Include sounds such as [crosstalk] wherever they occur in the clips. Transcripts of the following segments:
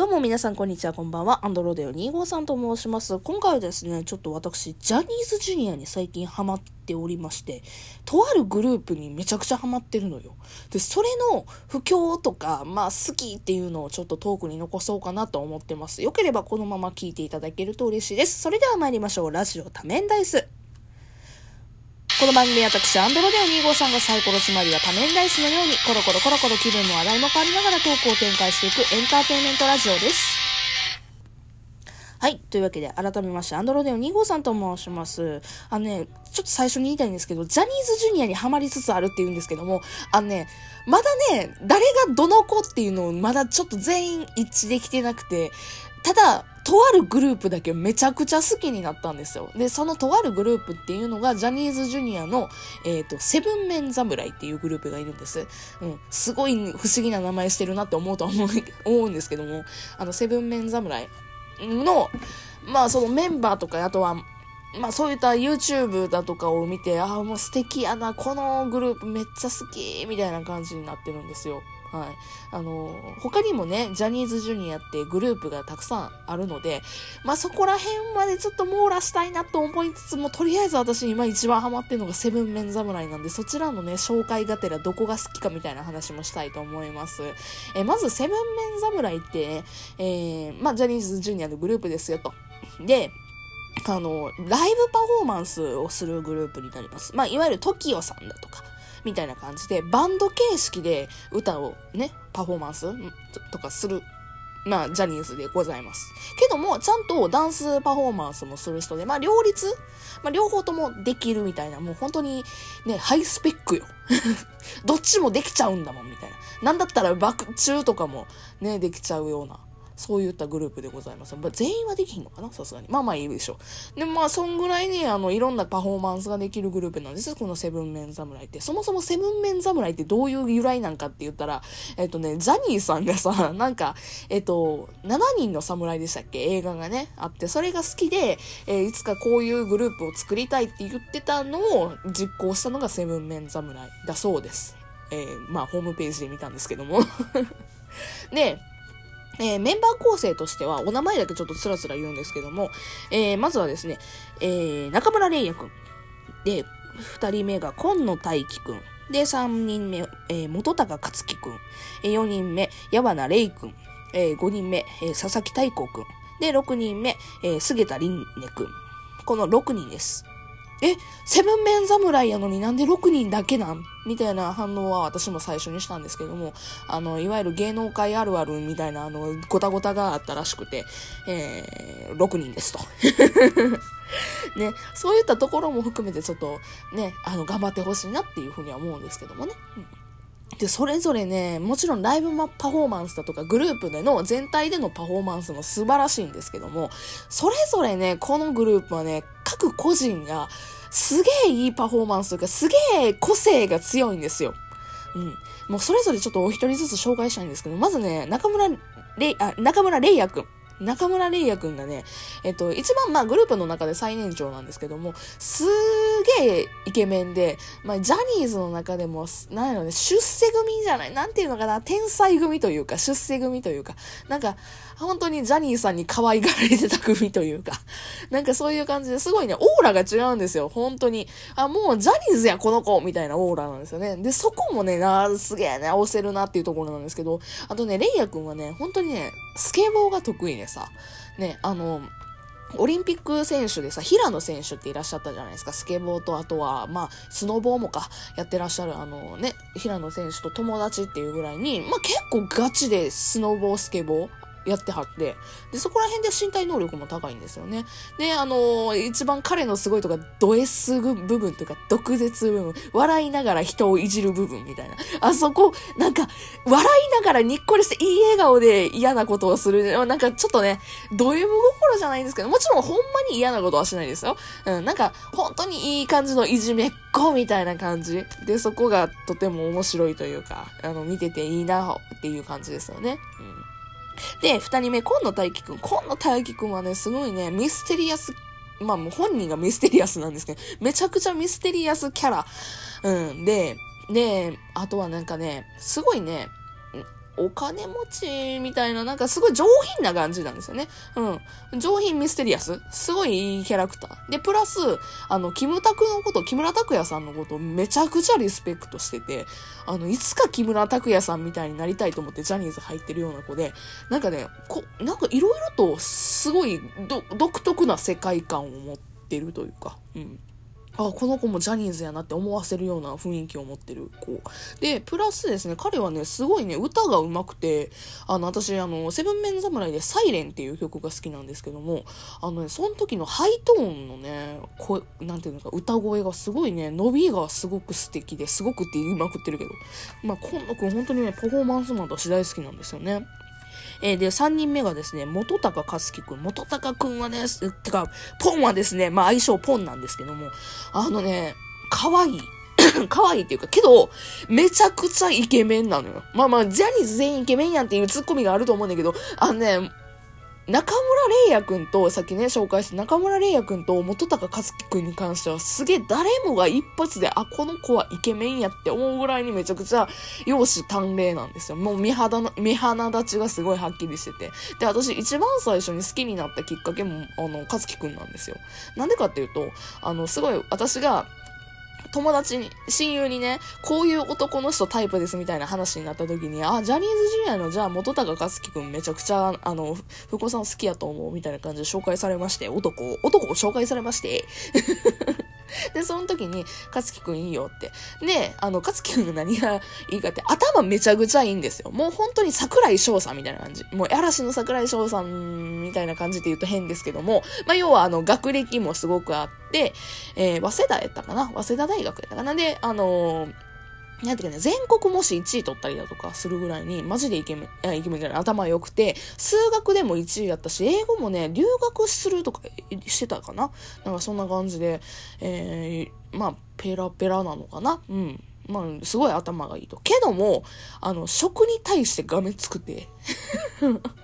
どうも皆さんこんにちは、こんばんは。アンドロデオ2号さんと申します。今回はですね、ちょっと私、ジャニーズジュニアに最近ハマっておりまして、とあるグループにめちゃくちゃハマってるのよ。で、それの不況とか、まあ好きっていうのをちょっとトークに残そうかなと思ってます。よければこのまま聞いていただけると嬉しいです。それでは参りましょう。ラジオ多面ダイス。この番組は私、アンドロデオ2号さんがサイコロつまりは多面ダイスのように、コロコロコロコロ気分も話題も変わりながらトークを展開していくエンターテインメントラジオです。はい。というわけで、改めまして、アンドロデオ2号さんと申します。あのね、ちょっと最初に言いたいんですけど、ジャニーズジュニアにハマりつつあるって言うんですけども、あのね、まだね、誰がどの子っていうのをまだちょっと全員一致できてなくて、ただ、とあるグループだけめちゃくちゃ好きになったんですよ。で、そのとあるグループっていうのが、ジャニーズジュニアの、えっ、ー、と、セブンメン侍っていうグループがいるんです。うん。すごい不思議な名前してるなって思うと思う、[laughs] 思うんですけども、あの、セブンメン侍の、まあ、そのメンバーとか、あとは、まあそういった YouTube だとかを見て、ああ、もう素敵やな、このグループめっちゃ好き、みたいな感じになってるんですよ。はい。あの、他にもね、ジャニーズジュニアってグループがたくさんあるので、まあそこら辺までちょっと網羅したいなと思いつつも、とりあえず私今一番ハマってるのがセブンメン侍なんで、そちらのね、紹介がてらどこが好きかみたいな話もしたいと思います。えまずセブンメン侍って、えー、まあジャニーズジュニアのグループですよと。で、あの、ライブパフォーマンスをするグループになります。まあ、いわゆる TOKIO さんだとか、みたいな感じで、バンド形式で歌をね、パフォーマンスとかするまあ、ジャニーズでございます。けども、ちゃんとダンスパフォーマンスもする人で、まあ、両立まあ、両方ともできるみたいな、もう本当にね、ハイスペックよ。[laughs] どっちもできちゃうんだもん、みたいな。なんだったら、爆中とかもね、できちゃうような。そういったグループでございます。まあ、全員はできひんのかな？さすがに。まあまあいいでしょう。で、まあ、そんぐらいね、あの、いろんなパフォーマンスができるグループなんです。このセブンメン侍って。そもそもセブンメン侍ってどういう由来なんかって言ったら、えっとね、ジャニーさんがさ、[laughs] なんか、えっと、7人の侍でしたっけ？映画がね、あって、それが好きで、えー、いつかこういうグループを作りたいって言ってたのを実行したのがセブンメン侍だそうです。えー、まあ、ホームページで見たんですけども。[laughs] で、えー、メンバー構成としては、お名前だけちょっとつらつら言うんですけども、えー、まずはですね、えー、中村玲也くん。で、二人目が今野大輝くん。で、三人目、えー、元高克樹くん。え、四人目、矢花玲くん。え、五人目、えー、佐々木大光くん。で、六人目、えー、菅田凛音くん。この六人です。え、セブンメン侍やのになんで6人だけなん？みたいな反応は私も最初にしたんですけども、あの、いわゆる芸能界あるあるみたいな、あの、ごたごたがあったらしくて、えー、6人ですと。[laughs] ね、そういったところも含めてちょっとね、あの、頑張ってほしいなっていうふうには思うんですけどもね。うんで、それぞれね、もちろんライブパフォーマンスだとか、グループでの全体でのパフォーマンスも素晴らしいんですけども、それぞれね、このグループはね、各個人がすげえいいパフォーマンスというか、すげえ個性が強いんですよ。うん。もうそれぞれちょっとお一人ずつ紹介したいんですけど、まずね、中村れい、あ、中村れいやくん。中村玲也くんがね、えっと、一番まあグループの中で最年長なんですけども、すーげえイケメンで、まあジャニーズの中でも、なんやろね、出世組じゃない、なんていうのかな、天才組というか、出世組というか、なんか、本当にジャニーさんに可愛がられてた組というか、[laughs] なんかそういう感じですごいね、オーラが違うんですよ、本当に。あ、もうジャニーズや、この子みたいなオーラなんですよね。で、そこもね、な、すげえね、押せるなっていうところなんですけど、あとね、レイヤ君はね、本当にね、スケボーが得意でさ、ね、あの、オリンピック選手でさ、平野選手っていらっしゃったじゃないですか。スケボーと、あとは、まあ、スノボーもか、やってらっしゃる、あのね、平野選手と友達っていうぐらいに、まあ結構ガチでスノボー、スケボー、やってはって、で、そこら辺で身体能力も高いんですよね。で、あのー、一番彼のすごいとか、ド S 部分というか、毒舌部分、笑いながら人をいじる部分みたいな。あそこ、なんか、笑いながらにっこりしていい笑顔で嫌なことをする。なんかちょっとね、ド M 心じゃないんですけど、もちろんほんまに嫌なことはしないですよ。うん、なんか、本当にいい感じのいじめっ子みたいな感じ。で、そこがとても面白いというか、あの、見てていいなっていう感じですよね。うんで、二人目、今野大輝くん。今野大輝くんはね、すごいね、ミステリアス、まあもう本人がミステリアスなんですけど、めちゃくちゃミステリアスキャラ。うん。で、で、あとはなんかね、すごいね、お金持ちみたいな、なんかすごい上品な感じなんですよね。うん。上品ミステリアス。すごいいいキャラクター。で、プラス、あの、キムタクのこと、木村拓哉さんのことをめちゃくちゃリスペクトしてて、あの、いつか木村拓哉さんみたいになりたいと思ってジャニーズ入ってるような子で、なんかね、こ、なんかいろいろとすごい独特な世界観を持ってるというか、うん。あ、この子もジャニーズやなって思わせるような雰囲気を持ってる子。で、プラスですね、彼はね、すごいね、歌が上手くて、あの、私、あの、セブンメン侍でサイレンっていう曲が好きなんですけども、あのね、その時のハイトーンのね、声、なんていうのか、歌声がすごいね、伸びがすごく素敵で、すごくって言いまくってるけど、まあ、今野くん本当にね、パフォーマンスも私大好きなんですよね。えー、で、3人目がですね、元高かすきくん。元高くんはね、てか、ポンはですね、まあ相性ポンなんですけども、あのね、可愛い。[coughs] 可愛いっていうか、けど、めちゃくちゃイケメンなのよ。まあまあ、ジャニーズ全員イケメンやんっていうツッコミがあると思うんだけど、あのね、中村玲也くんと、さっきね、紹介した中村玲也くんと元高和樹くんに関しては、すげえ誰もが一発で、あ、この子はイケメンやって思うぐらいにめちゃくちゃ容姿端麗なんですよ。もう目肌の、目鼻立ちがすごいはっきりしてて。で、私一番最初に好きになったきっかけも、あの、和樹くんなんですよ。なんでかっていうと、あの、すごい私が、友達に、親友にね、こういう男の人タイプですみたいな話になった時に、あ、ジャニーズ Jr. のじゃあ元高和樹くんめちゃくちゃ、あの、福子さん好きやと思うみたいな感じで紹介されまして、男を、男を紹介されまして [laughs] で、その時に、かつきくんいいよって。で、あの、かつきくんが何がいいかって、頭めちゃくちゃいいんですよ。もう本当に桜井翔さんみたいな感じ。もう、嵐の桜井翔さんみたいな感じで言うと変ですけども、まあ、要はあの、学歴もすごくあって、えー、早稲田やったかな？早稲田大学やったかな？で、あのーなんていうかね、全国もし1位取ったりだとかするぐらいに、マジでイケメン、い、イケメンじゃない、頭良くて、数学でも1位やったし、英語もね、留学するとかしてたかななんかそんな感じで、えー、まあ、ペラペラなのかなうん。まあ、すごい頭がいいと。けども、あの、食に対してがめつくて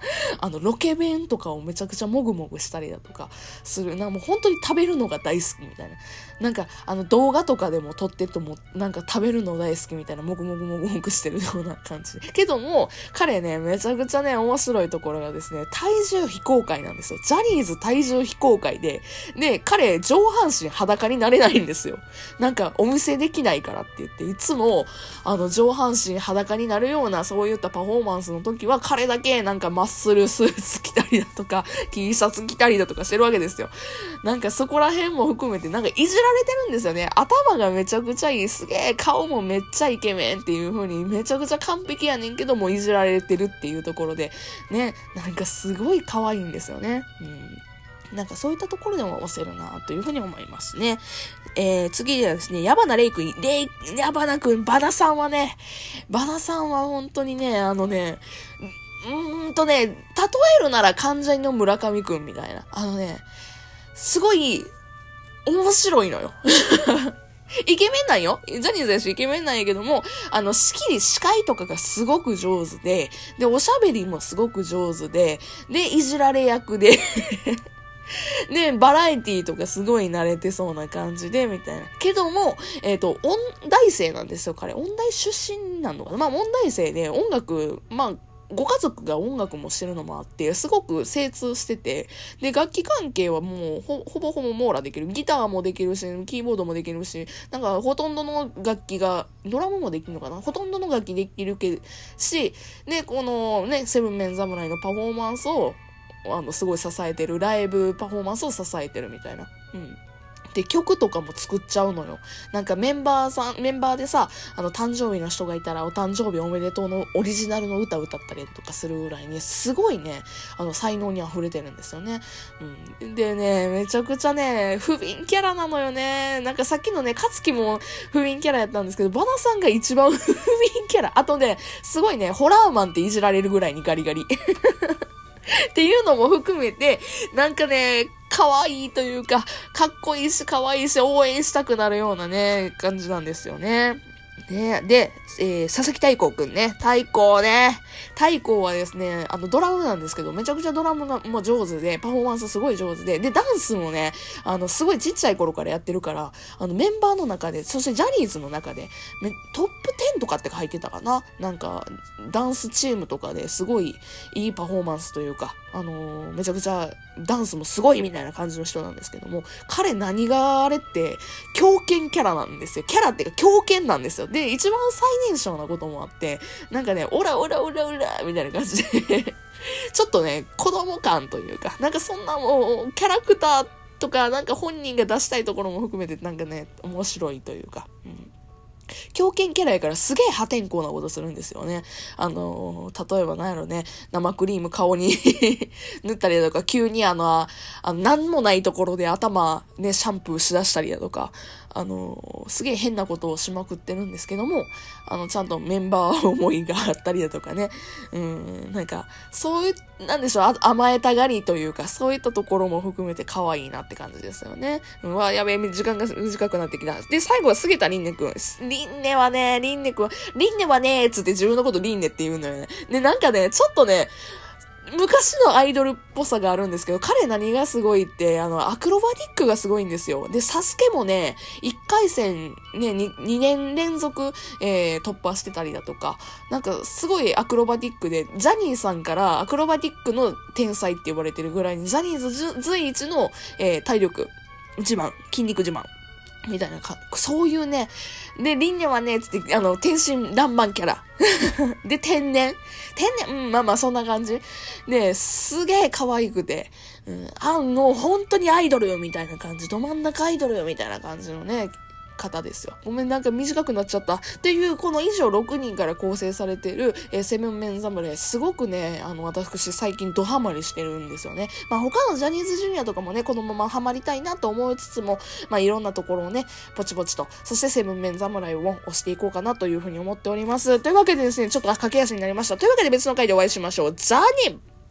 [laughs] あの、ロケ弁とかをめちゃくちゃもぐもぐしたりだとかする。なもう本当に食べるのが大好きみたいな。なんか、あの、動画とかでも撮ってとも、なんか食べるの大好きみたいな、もぐもぐもぐもぐしてるような感じ。けども、彼ね、めちゃくちゃね、面白いところがですね、体重非公開なんですよ。ジャニーズ体重非公開で、で、彼、上半身裸になれないんですよ。なんか、お見せできないからって言って、いつも、あの、上半身裸になるような、そういったパフォーマンスの時は、彼だけなんかマッスルスーツ着たりだとか、[laughs] T シャツ着たりだとかしてるわけですよ。なんかそこら辺も含めて、なんかいじられてるんですよね。頭がめちゃくちゃいい、すげえ、顔もめっちゃイケメンっていう風に、めちゃくちゃ完璧やねんけども、いじられてるっていうところで、ね、なんかすごい可愛いんですよね。うんなんかそういったところでも押せるなというふうに思いますね。えー、次はですね、矢花レイ君、レイ、矢花君、バナさんはね、バナさんは本当にね、あのね、うーんとね、例えるなら関ジャニの村上くんみたいな。あのね、すごい、面白いのよ。[laughs] イケメンなんよジャニーズだしイケメンなんやけども、あの、仕切り、司会とかがすごく上手で、で、おしゃべりもすごく上手で、で、いじられ役で [laughs] で、バラエティとかすごい慣れてそうな感じで、みたいな。けども、えっ、ー、と、音大生なんですよ、彼。音大出身なのかなまあ、音大生で音楽、まあ、ご家族が音楽もしてるのもあって、すごく精通してて、で、楽器関係はもうほ、ほぼほぼ網羅できる。ギターもできるし、キーボードもできるし、なんかほとんどの楽器が、ドラムもできるのかな？ほとんどの楽器できるけし、で、このね、セブンメン侍のパフォーマンスを、あの、すごい支えてる、ライブパフォーマンスを支えてるみたいな。うん。で、曲とかも作っちゃうのよ。なんかメンバーさん、メンバーでさ、あの、誕生日の人がいたら、お誕生日おめでとうのオリジナルの歌歌ったりとかするぐらいに、すごいね、あの、才能に溢れてるんですよね。うん。でね、めちゃくちゃね、不憫キャラなのよね。なんかさっきのね、かつきも不憫キャラやったんですけど、バナさんが一番 [laughs] 不憫キャラ。あとね、すごいね、ホラーマンっていじられるぐらいにガリガリ。[laughs] っていうのも含めて、なんかね、可愛いというか、かっこいいし可愛いし応援したくなるようなね、感じなんですよね。ねで、えー、佐々木太鼓くんね。太鼓ね。太鼓はですね、あの、ドラムなんですけど、めちゃくちゃドラムがもう上手で、パフォーマンスすごい上手で、で、ダンスもね、あの、すごいちっちゃい頃からやってるから、あの、メンバーの中で、そしてジャニーズの中で、トップ10とかって書いてたかな？なんか、ダンスチームとかですごいいいパフォーマンスというか、あのー、めちゃくちゃダンスもすごいみたいな感じの人なんですけども、彼何があれって、狂犬キャラなんですよ。キャラっていうか狂犬なんですよ。で、一番最年少なこともあって、なんかね、オラオラオラオラみたいな感じで。[laughs] ちょっとね、子供感というか、なんかそんなもう、キャラクターとか、なんか本人が出したいところも含めて、なんかね、面白いというか、うん。狂犬キャラやからすげえ破天荒なことするんですよね。あのー、例えば何やろね、生クリーム顔に [laughs] 塗ったりだとか、急にあの、あの、なんもないところで頭ね、シャンプーしだしたりだとか、あの、すげえ変なことをしまくってるんですけども、あの、ちゃんとメンバー思いがあったりだとかね、うん、なんか、そういう、なんでしょう、甘えたがりというか、そういったところも含めて可愛いなって感じですよね。うわ、やべえ、時間が短くなってきた。で、最後は菅田凛音くん。凛音はね、凛音くんは、凛音はね、つって自分のこと凛音って言うんだよね。で、なんかね、ちょっとね、昔のアイドルっぽさがあるんですけど、彼何がすごいって、あの、アクロバティックがすごいんですよ。で、サスケもね、1回戦ね、2, 2年連続、えー、突破してたりだとか、なんかすごいアクロバティックで、ジャニーさんからアクロバティックの天才って呼ばれてるぐらいに、ジャニーズ随一の、えー、体力自慢、筋肉自慢みたいなか、そういうね、で、リンネはね、つって、あの、天真爛漫キャラ。[laughs] で、天然。天然、うん、まあまあ、そんな感じ。で、すげえ可愛くて、うん、あの、本当にアイドルよ、みたいな感じ。ど真ん中アイドルよ、みたいな感じのね、方ですよ。ごめん、なんか短くなっちゃった。っていう、この以上6人から構成されてる、えー、セブンメン侍、すごくね、あの、私最近ドハマりしてるんですよね。まあ他のジャニーズジュニアとかもね、このままハマりたいなと思いつつも、まあいろんなところをね、ポチポチと、そしてセブンメン侍を押していこうかなというふうに思っております。というわけでですね、ちょっと駆け足になりました。というわけで別の回でお会いしましょう。ザニー